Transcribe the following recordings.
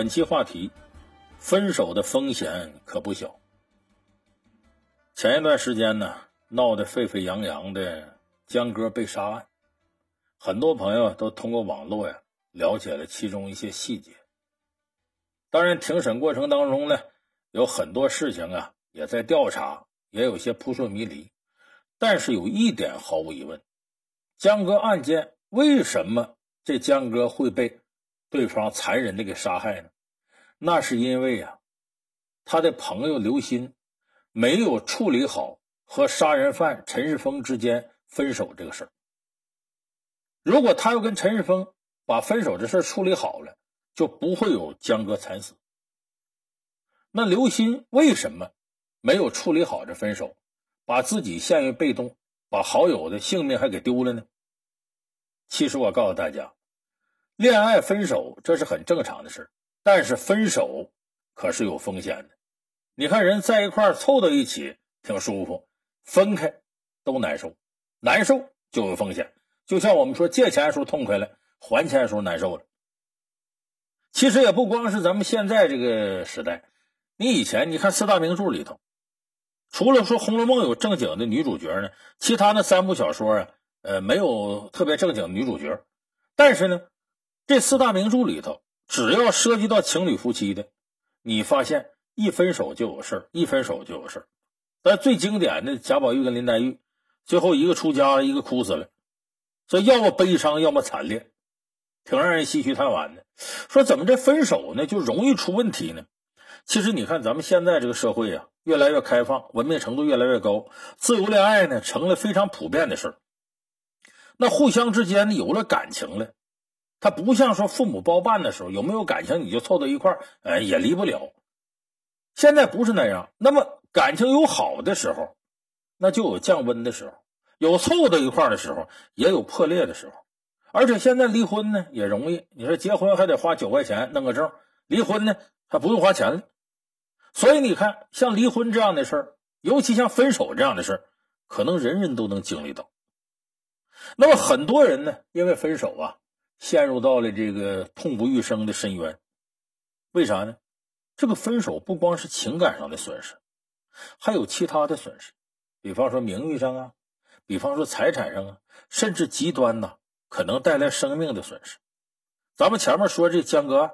本期话题：分手的风险可不小。前一段时间呢，闹得沸沸扬扬的江歌被杀案，很多朋友都通过网络呀了解了其中一些细节。当然，庭审过程当中呢，有很多事情啊也在调查，也有些扑朔迷离。但是有一点毫无疑问，江歌案件为什么这江歌会被？对方残忍的给杀害呢？那是因为呀，他的朋友刘鑫没有处理好和杀人犯陈世峰之间分手这个事儿。如果他要跟陈世峰把分手这事处理好了，就不会有江哥惨死。那刘鑫为什么没有处理好这分手，把自己陷于被动，把好友的性命还给丢了呢？其实我告诉大家。恋爱分手这是很正常的事但是分手可是有风险的。你看人在一块凑到一起挺舒服，分开都难受，难受就有风险。就像我们说借钱的时候痛快了，还钱的时候难受了。其实也不光是咱们现在这个时代，你以前你看四大名著里头，除了说《红楼梦》有正经的女主角呢，其他那三部小说啊，呃，没有特别正经女主角，但是呢。这四大名著里头，只要涉及到情侣夫妻的，你发现一分手就有事儿，一分手就有事儿。但最经典的贾宝玉跟林黛玉，最后一个出家了，一个哭死了，所以要么悲伤，要么惨烈，挺让人唏嘘叹惋的。说怎么这分手呢，就容易出问题呢？其实你看咱们现在这个社会啊，越来越开放，文明程度越来越高，自由恋爱呢成了非常普遍的事儿。那互相之间呢有了感情了。他不像说父母包办的时候，有没有感情你就凑到一块儿，呃，也离不了。现在不是那样，那么感情有好的时候，那就有降温的时候；有凑到一块儿的时候，也有破裂的时候。而且现在离婚呢也容易，你说结婚还得花九块钱弄个证，离婚呢还不用花钱了。所以你看，像离婚这样的事儿，尤其像分手这样的事儿，可能人人都能经历到。那么很多人呢，因为分手啊。陷入到了这个痛不欲生的深渊，为啥呢？这个分手不光是情感上的损失，还有其他的损失，比方说名誉上啊，比方说财产上啊，甚至极端呐，可能带来生命的损失。咱们前面说这江歌案，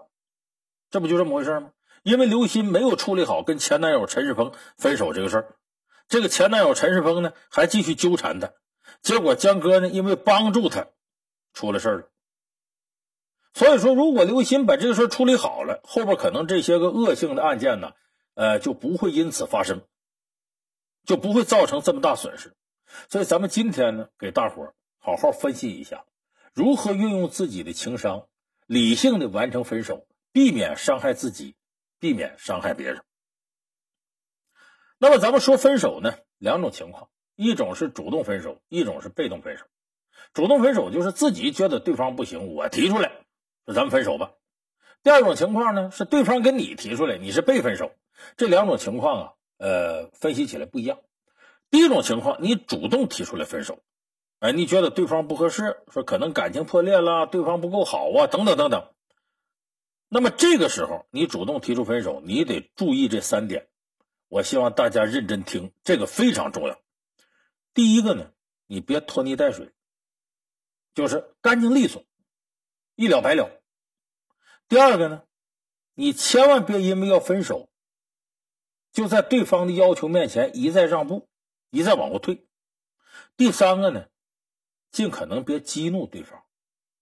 这不就这么回事吗？因为刘鑫没有处理好跟前男友陈世峰分手这个事儿，这个前男友陈世峰呢还继续纠缠他，结果江哥呢因为帮助他，出了事儿了。所以说，如果刘鑫把这个事处理好了，后边可能这些个恶性的案件呢，呃，就不会因此发生，就不会造成这么大损失。所以，咱们今天呢，给大伙好好分析一下，如何运用自己的情商，理性的完成分手，避免伤害自己，避免伤害别人。那么，咱们说分手呢，两种情况，一种是主动分手，一种是被动分手。主动分手就是自己觉得对方不行，我提出来。说咱们分手吧。第二种情况呢，是对方跟你提出来，你是被分手。这两种情况啊，呃，分析起来不一样。第一种情况，你主动提出来分手，哎，你觉得对方不合适，说可能感情破裂了，对方不够好啊，等等等等。那么这个时候，你主动提出分手，你得注意这三点。我希望大家认真听，这个非常重要。第一个呢，你别拖泥带水，就是干净利索。一了百了。第二个呢，你千万别因为要分手，就在对方的要求面前一再让步，一再往后退。第三个呢，尽可能别激怒对方，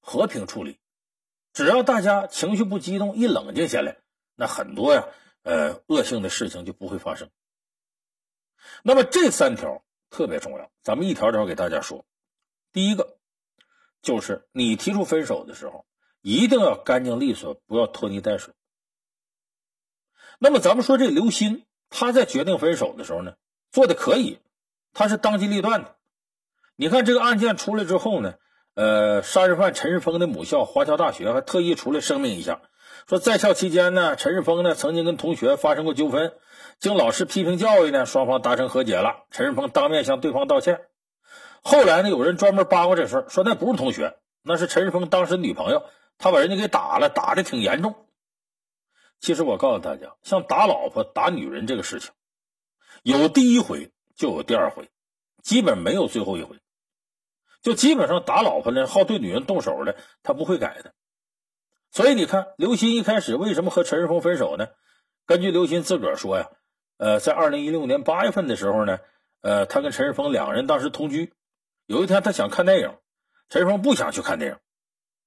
和平处理。只要大家情绪不激动，一冷静下来，那很多呀，呃，恶性的事情就不会发生。那么这三条特别重要，咱们一条条给大家说。第一个。就是你提出分手的时候，一定要干净利索，不要拖泥带水。那么咱们说这刘鑫，他在决定分手的时候呢，做的可以，他是当机立断的。你看这个案件出来之后呢，呃，杀人犯陈世峰的母校华侨大学还特意出来声明一下，说在校期间呢，陈世峰呢曾经跟同学发生过纠纷，经老师批评教育呢，双方达成和解了，陈世峰当面向对方道歉。后来呢，有人专门扒过这事儿，说那不是同学，那是陈世峰当时女朋友，他把人家给打了，打的挺严重。其实我告诉大家，像打老婆、打女人这个事情，有第一回就有第二回，基本没有最后一回。就基本上打老婆呢，好对女人动手的，他不会改的。所以你看，刘鑫一开始为什么和陈世峰分手呢？根据刘鑫自个儿说呀，呃，在二零一六年八月份的时候呢，呃，他跟陈世峰两个人当时同居。有一天他想看电影，陈世峰不想去看电影，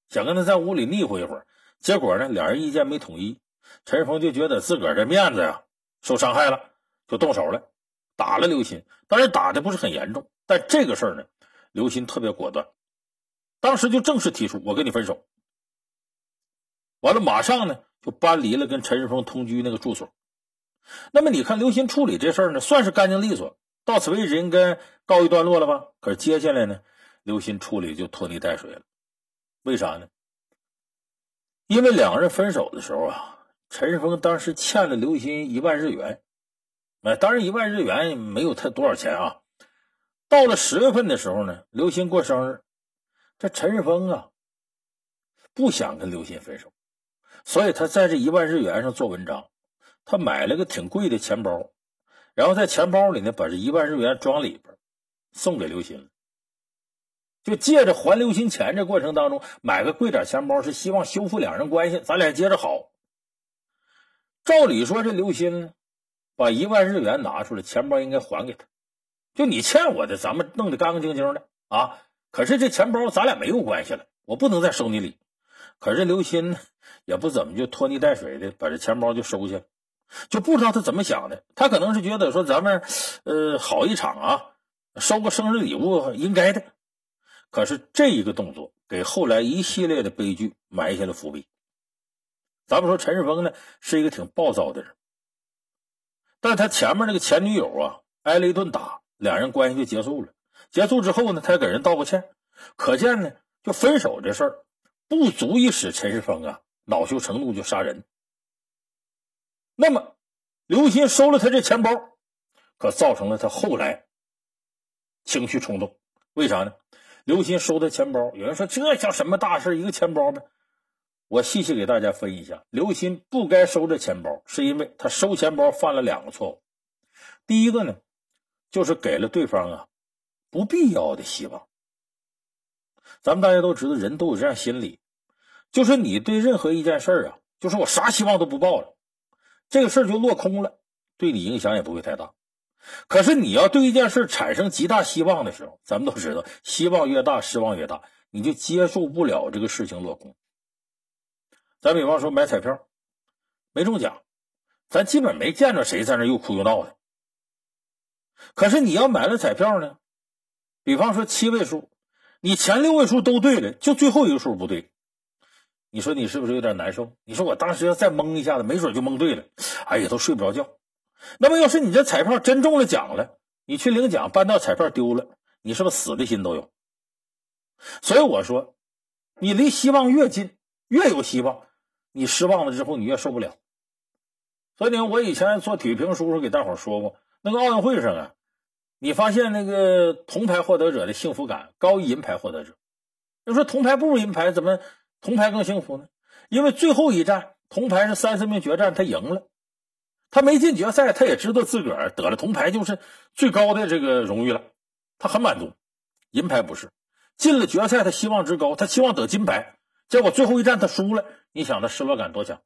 想跟他在屋里腻乎一会儿。结果呢，两人意见没统一，陈世峰就觉得自个儿的面子呀受伤害了，就动手了，打了刘鑫。当然打的不是很严重，但这个事儿呢。刘鑫特别果断，当时就正式提出我跟你分手。完了，马上呢就搬离了跟陈世峰同居那个住所。那么你看，刘鑫处理这事儿呢，算是干净利索，到此为止应该告一段落了吧？可是接下来呢，刘鑫处理就拖泥带水了。为啥呢？因为两个人分手的时候啊，陈世峰当时欠了刘鑫一万日元。哎，当然一万日元没有他多少钱啊。到了十月份的时候呢，刘鑫过生日，这陈世峰啊不想跟刘鑫分手，所以他在这一万日元上做文章，他买了个挺贵的钱包，然后在钱包里呢把这一万日元装里边，送给刘鑫。就借着还刘鑫钱这过程当中，买个贵点钱包是希望修复两人关系，咱俩接着好。照理说这刘鑫，把一万日元拿出来，钱包应该还给他。就你欠我的，咱们弄得干干净净的啊！可是这钱包咱俩没有关系了，我不能再收你礼。可是刘鑫，也不怎么就拖泥带水的把这钱包就收下了，就不知道他怎么想的。他可能是觉得说咱们呃好一场啊，收个生日礼物应该的。可是这一个动作给后来一系列的悲剧埋下了伏笔。咱们说陈世峰呢是一个挺暴躁的人，但他前面那个前女友啊挨了一顿打。两人关系就结束了。结束之后呢，他给人道过歉，可见呢，就分手这事儿不足以使陈世峰啊恼羞成怒就杀人。那么，刘鑫收了他这钱包，可造成了他后来情绪冲动。为啥呢？刘鑫收他钱包，有人说这叫什么大事？一个钱包呢？我细细给大家分一下，刘鑫不该收这钱包，是因为他收钱包犯了两个错误。第一个呢。就是给了对方啊不必要的希望。咱们大家都知道，人都有这样心理，就是你对任何一件事啊，就是我啥希望都不抱了，这个事儿就落空了，对你影响也不会太大。可是你要对一件事产生极大希望的时候，咱们都知道，希望越大，失望越大，你就接受不了这个事情落空。咱比方说买彩票，没中奖，咱基本没见着谁在那又哭又闹的。可是你要买了彩票呢，比方说七位数，你前六位数都对了，就最后一个数不对，你说你是不是有点难受？你说我当时要再蒙一下子，没准就蒙对了，哎呀，都睡不着觉。那么要是你这彩票真中了奖了，你去领奖，搬到彩票丢了，你是不是死的心都有？所以我说，你离希望越近，越有希望，你失望了之后，你越受不了。所以呢，我以前做体育评书时候给大伙说过。那个奥运会上啊，你发现那个铜牌获得者的幸福感高于银牌获得者。要说铜牌不如银牌，怎么铜牌更幸福呢？因为最后一战，铜牌是三四名决战，他赢了，他没进决赛，他也知道自个儿得了铜牌就是最高的这个荣誉了，他很满足。银牌不是进了决赛，他希望值高，他希望得金牌，结果最后一战他输了，你想他失落感多强？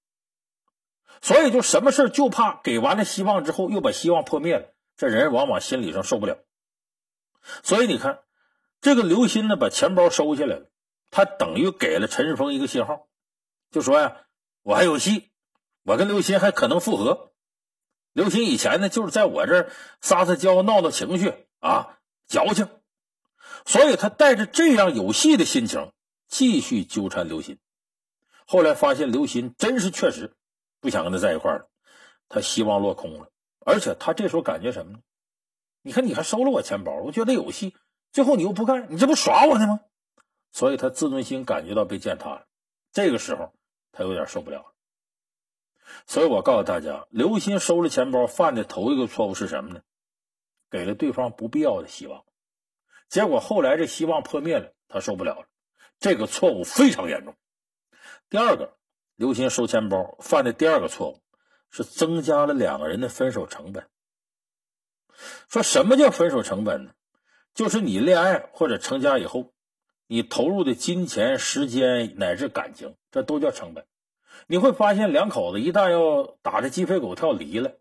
所以，就什么事就怕给完了希望之后，又把希望破灭了。这人往往心理上受不了。所以你看，这个刘鑫呢，把钱包收下来了，他等于给了陈世峰一个信号，就说呀，我还有戏，我跟刘鑫还可能复合。刘鑫以前呢，就是在我这儿撒撒娇、闹闹情绪啊，矫情。所以他带着这样有戏的心情，继续纠缠刘鑫。后来发现刘鑫真是确实。不想跟他在一块儿了，他希望落空了，而且他这时候感觉什么呢？你看，你还收了我钱包，我觉得有戏，最后你又不干，你这不耍我呢吗？所以他自尊心感觉到被践踏了，这个时候他有点受不了了。所以我告诉大家，刘鑫收了钱包犯的头一个错误是什么呢？给了对方不必要的希望，结果后来这希望破灭了，他受不了了，这个错误非常严重。第二个。刘鑫收钱包犯的第二个错误是增加了两个人的分手成本。说什么叫分手成本呢？就是你恋爱或者成家以后，你投入的金钱、时间乃至感情，这都叫成本。你会发现，两口子一旦要打着鸡飞狗跳离了，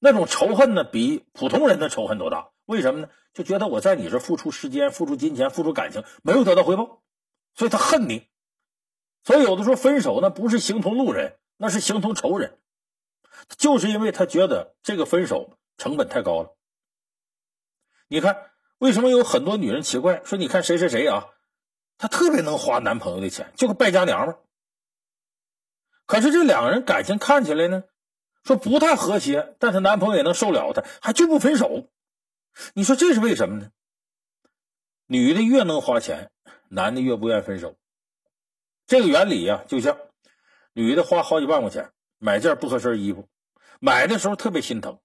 那种仇恨呢，比普通人的仇恨都大。为什么呢？就觉得我在你这付出时间、付出金钱、付出感情，没有得到回报，所以他恨你。所以有的时候分手呢，不是形同路人，那是形同仇人，就是因为他觉得这个分手成本太高了。你看，为什么有很多女人奇怪说：“你看谁谁谁啊，她特别能花男朋友的钱，就个败家娘们。”可是这两个人感情看起来呢，说不太和谐，但是男朋友也能受了她，还就不分手。你说这是为什么呢？女的越能花钱，男的越不愿分手。这个原理呀，就像女的花好几万块钱买件不合身衣服，买的时候特别心疼。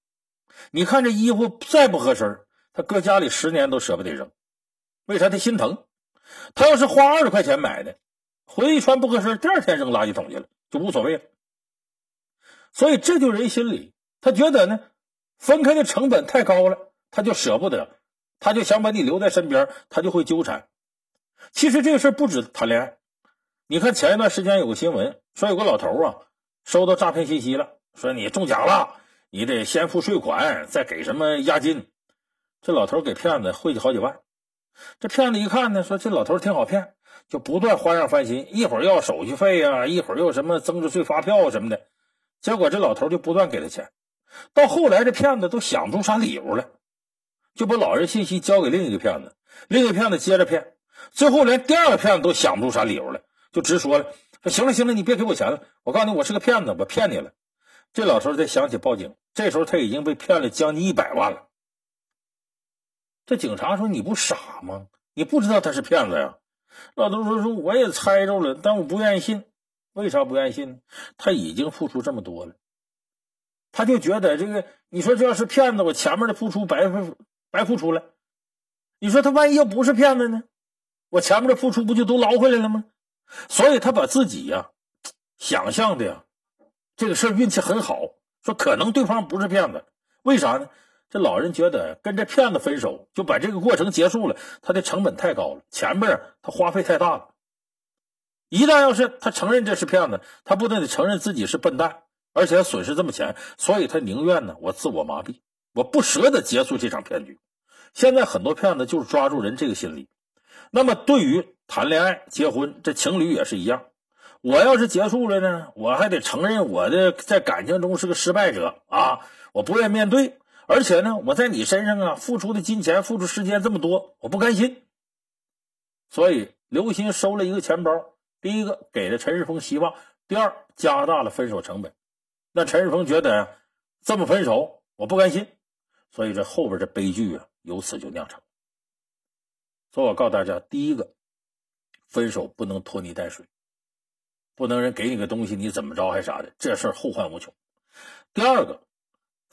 你看这衣服再不合身，他搁家里十年都舍不得扔，为啥？他心疼。他要是花二十块钱买的，回去一穿不合身，第二天扔垃圾桶去了。就无所谓了，所以这就人心理。他觉得呢，分开的成本太高了，他就舍不得，他就想把你留在身边，他就会纠缠。其实这个事不止谈恋爱，你看前一段时间有个新闻，说有个老头啊收到诈骗信息了，说你中奖了，你得先付税款，再给什么押金。这老头给骗子汇去好几万，这骗子一看呢，说这老头挺好骗。就不断花样翻新，一会儿要手续费呀，一会儿又什么增值税发票什么的，结果这老头就不断给他钱，到后来这骗子都想不出啥理由了，就把老人信息交给另一个骗子，另一个骗子接着骗，最后连第二个骗子都想不出啥理由了，就直说了：“说行了行了，你别给我钱了，我告诉你，我是个骗子，我骗你了。”这老头才想起报警，这时候他已经被骗了将近一百万了。这警察说：“你不傻吗？你不知道他是骗子呀？”老头说：“说我也猜着了，但我不愿意信。为啥不愿意信呢？他已经付出这么多了，他就觉得这个，你说这要是骗子，我前面的付出白付白付出了。你说他万一要不是骗子呢？我前面的付出不就都捞回来了吗？所以他把自己呀想象的呀这个事儿运气很好，说可能对方不是骗子。为啥呢？”这老人觉得跟这骗子分手就把这个过程结束了，他的成本太高了，前面他花费太大了。一旦要是他承认这是骗子，他不但得承认自己是笨蛋，而且损失这么钱，所以他宁愿呢，我自我麻痹，我不舍得结束这场骗局。现在很多骗子就是抓住人这个心理。那么对于谈恋爱、结婚，这情侣也是一样。我要是结束了呢，我还得承认我的在感情中是个失败者啊，我不愿面对。而且呢，我在你身上啊付出的金钱、付出时间这么多，我不甘心。所以刘鑫收了一个钱包，第一个给了陈世峰希望，第二加大了分手成本。那陈世峰觉得这么分手我不甘心，所以这后边这悲剧啊由此就酿成。所以我告诉大家，第一个，分手不能拖泥带水，不能人给你个东西你怎么着还啥的，这事儿后患无穷。第二个。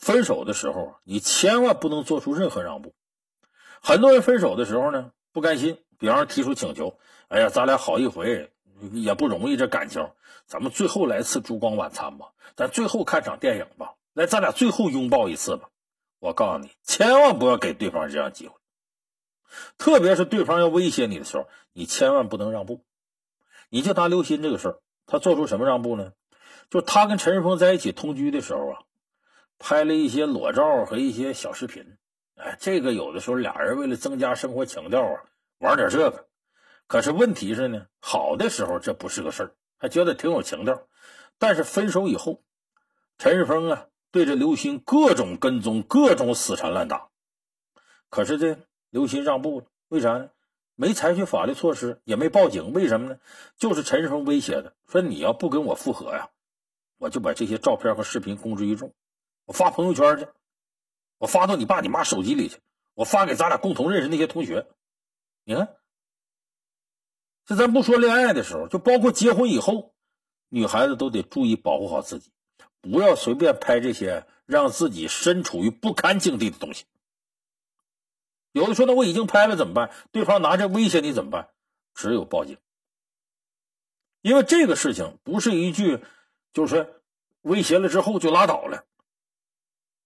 分手的时候，你千万不能做出任何让步。很多人分手的时候呢，不甘心，比方提出请求：“哎呀，咱俩好一回也不容易，这感情，咱们最后来次烛光晚餐吧，咱最后看场电影吧，来，咱俩最后拥抱一次吧。”我告诉你，千万不要给对方这样机会，特别是对方要威胁你的时候，你千万不能让步。你就拿刘鑫这个事儿，他做出什么让步呢？就他跟陈世峰在一起同居的时候啊。拍了一些裸照和一些小视频，哎，这个有的时候俩人为了增加生活情调啊，玩点这个。可是问题是呢，好的时候这不是个事儿，还觉得挺有情调。但是分手以后，陈世峰啊对着刘鑫各种跟踪，各种死缠烂打。可是这刘鑫让步了，为啥呢？没采取法律措施，也没报警，为什么呢？就是陈世峰威胁的，说你要不跟我复合呀，我就把这些照片和视频公之于众。我发朋友圈去，我发到你爸你妈手机里去，我发给咱俩共同认识那些同学。你看，这咱不说恋爱的时候，就包括结婚以后，女孩子都得注意保护好自己，不要随便拍这些让自己身处于不堪境地的东西。有的说，那我已经拍了怎么办？对方拿着威胁你怎么办？只有报警。因为这个事情不是一句就是威胁了之后就拉倒了。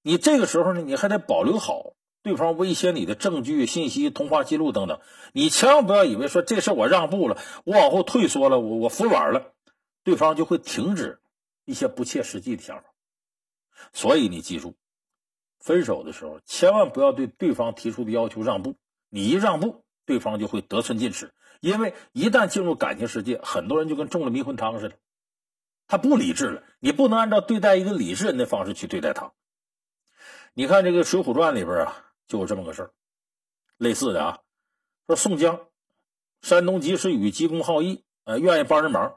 你这个时候呢，你还得保留好对方威胁你的证据、信息、通话记录等等。你千万不要以为说这事我让步了，我往后退缩了，我我服软了，对方就会停止一些不切实际的想法。所以你记住，分手的时候千万不要对对方提出的要求让步。你一让步，对方就会得寸进尺。因为一旦进入感情世界，很多人就跟中了迷魂汤似的，他不理智了。你不能按照对待一个理智人的方式去对待他。你看这个《水浒传》里边啊，就有这么个事儿，类似的啊，说宋江，山东及时雨，急公好义，呃，愿意帮人忙，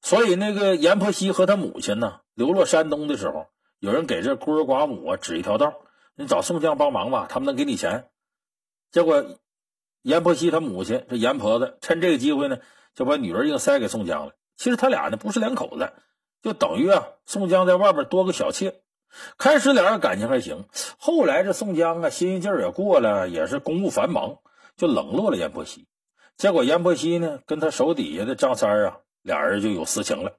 所以那个阎婆惜和他母亲呢，流落山东的时候，有人给这孤儿寡母啊指一条道，你找宋江帮忙吧，他们能给你钱。结果阎婆惜他母亲这阎婆子趁这个机会呢，就把女儿硬塞给宋江了。其实他俩呢不是两口子，就等于啊，宋江在外边多个小妾。开始俩人感情还行，后来这宋江啊，新鲜劲儿也过了，也是公务繁忙，就冷落了阎婆惜。结果阎婆惜呢，跟他手底下的张三啊，俩人就有私情了。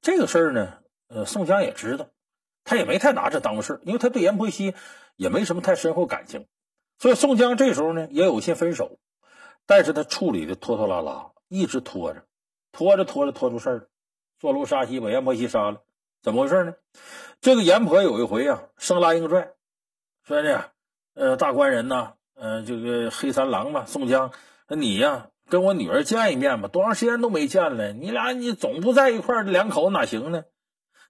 这个事儿呢，呃，宋江也知道，他也没太拿这当回事因为他对阎婆惜也没什么太深厚感情。所以宋江这时候呢，也有些分手，但是他处理的拖拖拉拉，一直拖着，拖着拖着拖出事儿，坐楼杀妻，把阎婆惜杀了。怎么回事呢？这个阎婆有一回啊，生拉硬拽，说呢，呃，大官人呐，呃，这个黑三郎嘛，宋江，你呀，跟我女儿见一面吧，多长时间都没见了，你俩你总不在一块儿，两口子哪行呢？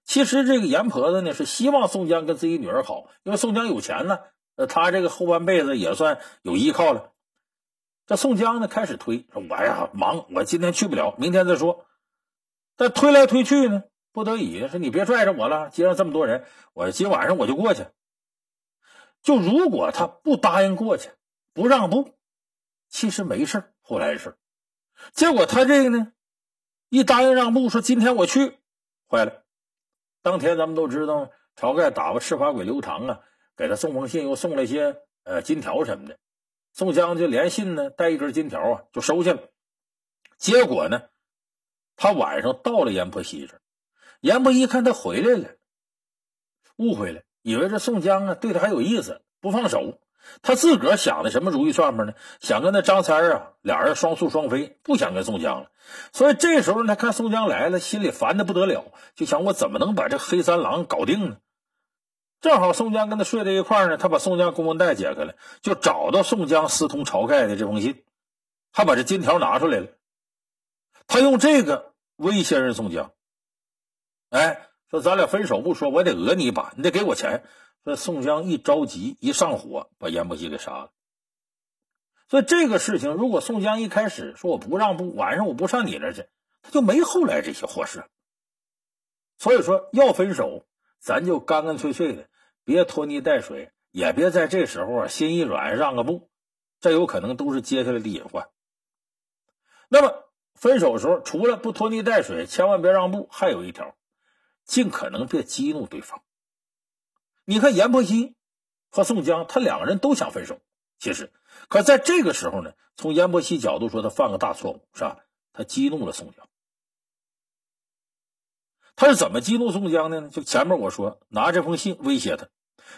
其实这个阎婆子呢，是希望宋江跟自己女儿好，因为宋江有钱呢，呃，他这个后半辈子也算有依靠了。这宋江呢，开始推说，我呀忙，我今天去不了，明天再说。但推来推去呢。不得已说：“你别拽着我了，街上这么多人，我今晚上我就过去。就如果他不答应过去，不让步，其实没事后来的事结果他这个呢，一答应让步，说今天我去，坏了。当天咱们都知道，晁盖打发赤发鬼刘唐啊，给他送封信，又送了一些呃金条什么的。宋江就连信呢，带一根金条啊，就收下了。结果呢，他晚上到了阎婆惜这。”阎婆一看他回来了，误会了，以为这宋江啊对他还有意思，不放手。他自个儿想的什么如意算盘呢？想跟那张三啊俩人双宿双飞，不想跟宋江了。所以这时候他看宋江来了，心里烦的不得了，就想我怎么能把这黑三郎搞定呢？正好宋江跟他睡在一块呢，他把宋江公文袋解开了，就找到宋江私通晁盖的这封信，还把这金条拿出来了。他用这个威胁人宋江。哎，说咱俩分手不说，我得讹你一把，你得给我钱。说宋江一着急一上火，把阎婆惜给杀了。所以这个事情，如果宋江一开始说我不让步，晚上我不上你那去，他就没后来这些祸事。所以说要分手，咱就干干脆脆的，别拖泥带水，也别在这时候啊心一软让个步，这有可能都是接下来的隐患。那么分手的时候，除了不拖泥带水，千万别让步，还有一条。尽可能别激怒对方。你看阎婆惜和宋江，他两个人都想分手。其实，可在这个时候呢，从阎婆惜角度说，他犯个大错误，是吧？他激怒了宋江。他是怎么激怒宋江的呢？就前面我说，拿这封信威胁他，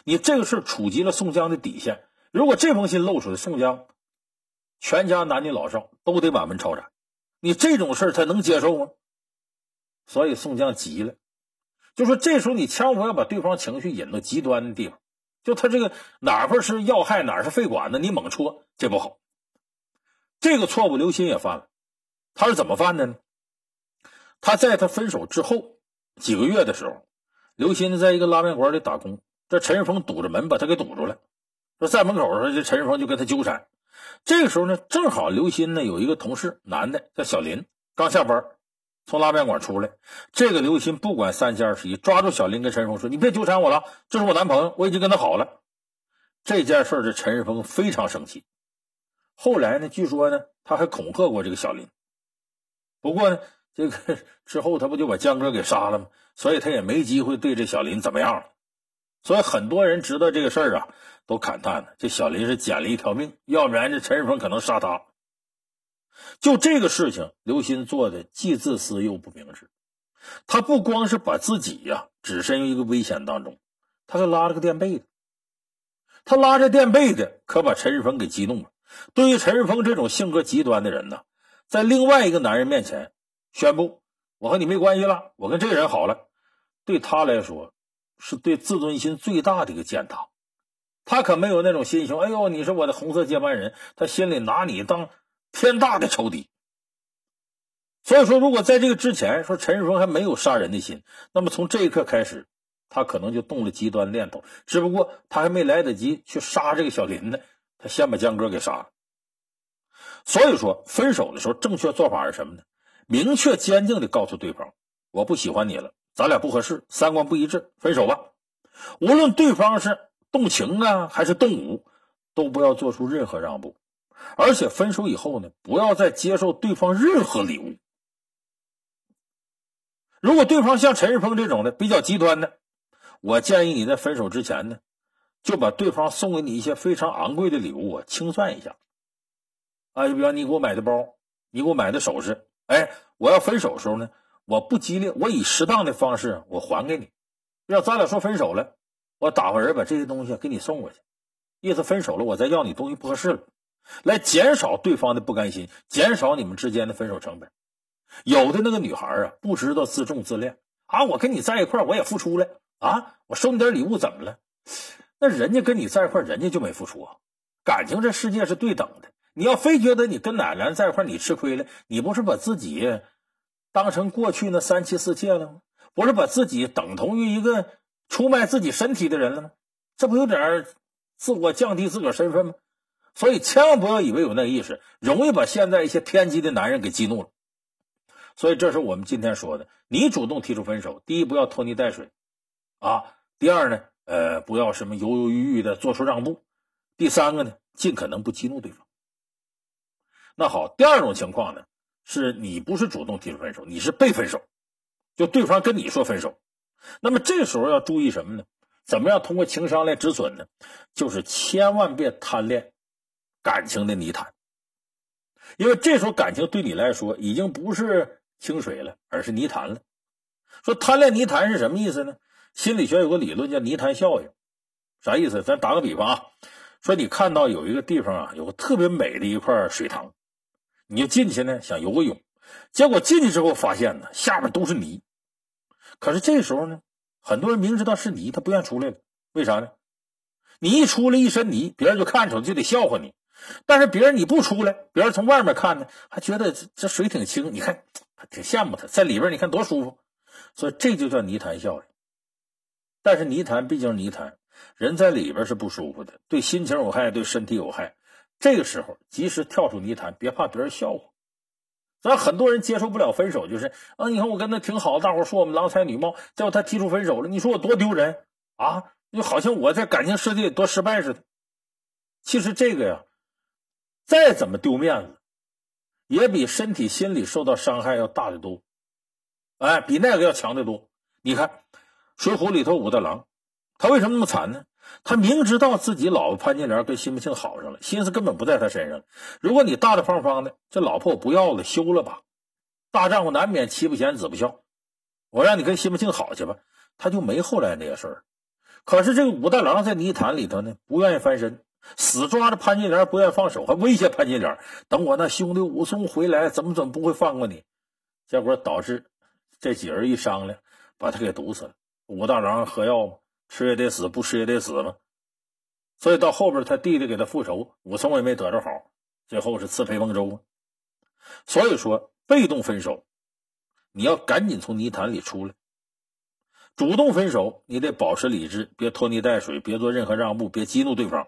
你这个事触及了宋江的底线。如果这封信露出来，宋江全家男女老少都得满门抄斩。你这种事他能接受吗？所以宋江急了。就说这时候你千万不要把对方情绪引到极端的地方，就他这个哪块是要害，哪是肺管子，你猛戳这不好。这个错误刘鑫也犯了，他是怎么犯的呢？他在他分手之后几个月的时候，刘鑫在一个拉面馆里打工，这陈世峰堵着门把他给堵住了，说在门口说这陈世峰就跟他纠缠。这个时候呢，正好刘鑫呢有一个同事男的叫小林，刚下班。从拉面馆出来，这个刘鑫不管三七二十一，抓住小林跟陈世峰说：“你别纠缠我了，这是我男朋友，我已经跟他好了。”这件事这陈世峰非常生气。后来呢，据说呢，他还恐吓过这个小林。不过呢，这个 之后他不就把江哥给杀了吗？所以他也没机会对这小林怎么样了。所以很多人知道这个事儿啊，都感叹呢：这小林是捡了一条命，要不然这陈世峰可能杀他。就这个事情，刘鑫做的既自私又不明智。他不光是把自己呀置身于一个危险当中，他还拉了个垫背的。他拉着垫背的，可把陈世峰给激怒了。对于陈世峰这种性格极端的人呢，在另外一个男人面前宣布我和你没关系了，我跟这个人好了，对他来说是对自尊心最大的一个践踏。他可没有那种心胸，哎呦，你是我的红色接班人，他心里拿你当天大的仇敌。所以说，如果在这个之前说陈世峰还没有杀人的心，那么从这一刻开始，他可能就动了极端念头。只不过他还没来得及去杀这个小林呢，他先把江哥给杀了。所以说，分手的时候正确做法是什么呢？明确坚定的告诉对方，我不喜欢你了，咱俩不合适，三观不一致，分手吧。无论对方是动情啊还是动武，都不要做出任何让步。而且分手以后呢，不要再接受对方任何礼物。如果对方像陈世峰这种的比较极端的，我建议你在分手之前呢，就把对方送给你一些非常昂贵的礼物啊清算一下。啊，就比方你给我买的包，你给我买的首饰，哎，我要分手的时候呢，我不激烈，我以适当的方式我还给你。要咱俩说分手了，我打发人把这些东西给你送过去，意思分手了，我再要你东西不合适了，来减少对方的不甘心，减少你们之间的分手成本。有的那个女孩啊，不知道自重自恋啊！我跟你在一块我也付出了啊！我收你点礼物怎么了？那人家跟你在一块人家就没付出啊！感情这世界是对等的，你要非觉得你跟哪个男在一块你吃亏了，你不是把自己当成过去那三妻四妾了吗？不是把自己等同于一个出卖自己身体的人了吗？这不有点自我降低自个身份吗？所以千万不要以为有那意识，容易把现在一些偏激的男人给激怒了。所以，这是我们今天说的：你主动提出分手，第一不要拖泥带水，啊；第二呢，呃，不要什么犹犹豫豫的做出让步；第三个呢，尽可能不激怒对方。那好，第二种情况呢，是你不是主动提出分手，你是被分手，就对方跟你说分手。那么这时候要注意什么呢？怎么样通过情商来止损呢？就是千万别贪恋感情的泥潭，因为这时候感情对你来说已经不是。清水了，而是泥潭了。说贪恋泥潭是什么意思呢？心理学有个理论叫泥潭效应，啥意思？咱打个比方啊，说你看到有一个地方啊，有个特别美的一块水塘，你就进去呢想游个泳，结果进去之后发现呢下面都是泥。可是这时候呢，很多人明知道是泥，他不愿出来了。为啥呢？你一出来一身泥，别人就看出来，就得笑话你。但是别人你不出来，别人从外面看呢，还觉得这这水挺清。你看。挺羡慕他，在里边你看多舒服，所以这就叫泥潭效应。但是泥潭毕竟是泥潭，人在里边是不舒服的，对心情有害，对身体有害。这个时候及时跳出泥潭，别怕别人笑话。咱很多人接受不了分手，就是啊，你看我跟他挺好，大伙说我们郎才女貌，结果他提出分手了，你说我多丢人啊！就好像我在感情世界多失败似的。其实这个呀，再怎么丢面子。也比身体、心理受到伤害要大得多，哎，比那个要强得多。你看《水浒》里头武大郎，他为什么那么惨呢？他明知道自己老婆潘金莲跟西门庆好上了，心思根本不在他身上。如果你大大方方的，这老婆我不要了，休了吧。大丈夫难免妻不贤，子不孝。我让你跟西门庆好去吧，他就没后来那些事儿。可是这个武大郎在泥潭里头呢，不愿意翻身。死抓着潘金莲不愿放手，还威胁潘金莲：“等我那兄弟武松回来，怎么怎么不会放过你？”结果导致这几人一商量，把他给毒死了。武大郎喝药嘛，吃也得死，不吃也得死嘛。所以到后边他弟弟给他复仇，武松也没得着好，最后是刺裴孟州。所以说，被动分手，你要赶紧从泥潭里出来；主动分手，你得保持理智，别拖泥带水，别做任何让步，别激怒对方。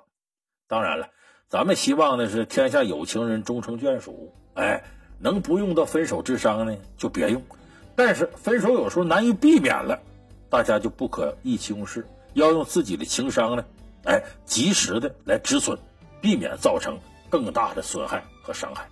当然了，咱们希望的是天下有情人终成眷属。哎，能不用到分手之伤呢，就别用。但是分手有时候难以避免了，大家就不可意气用事，要用自己的情商呢，哎，及时的来止损，避免造成更大的损害和伤害。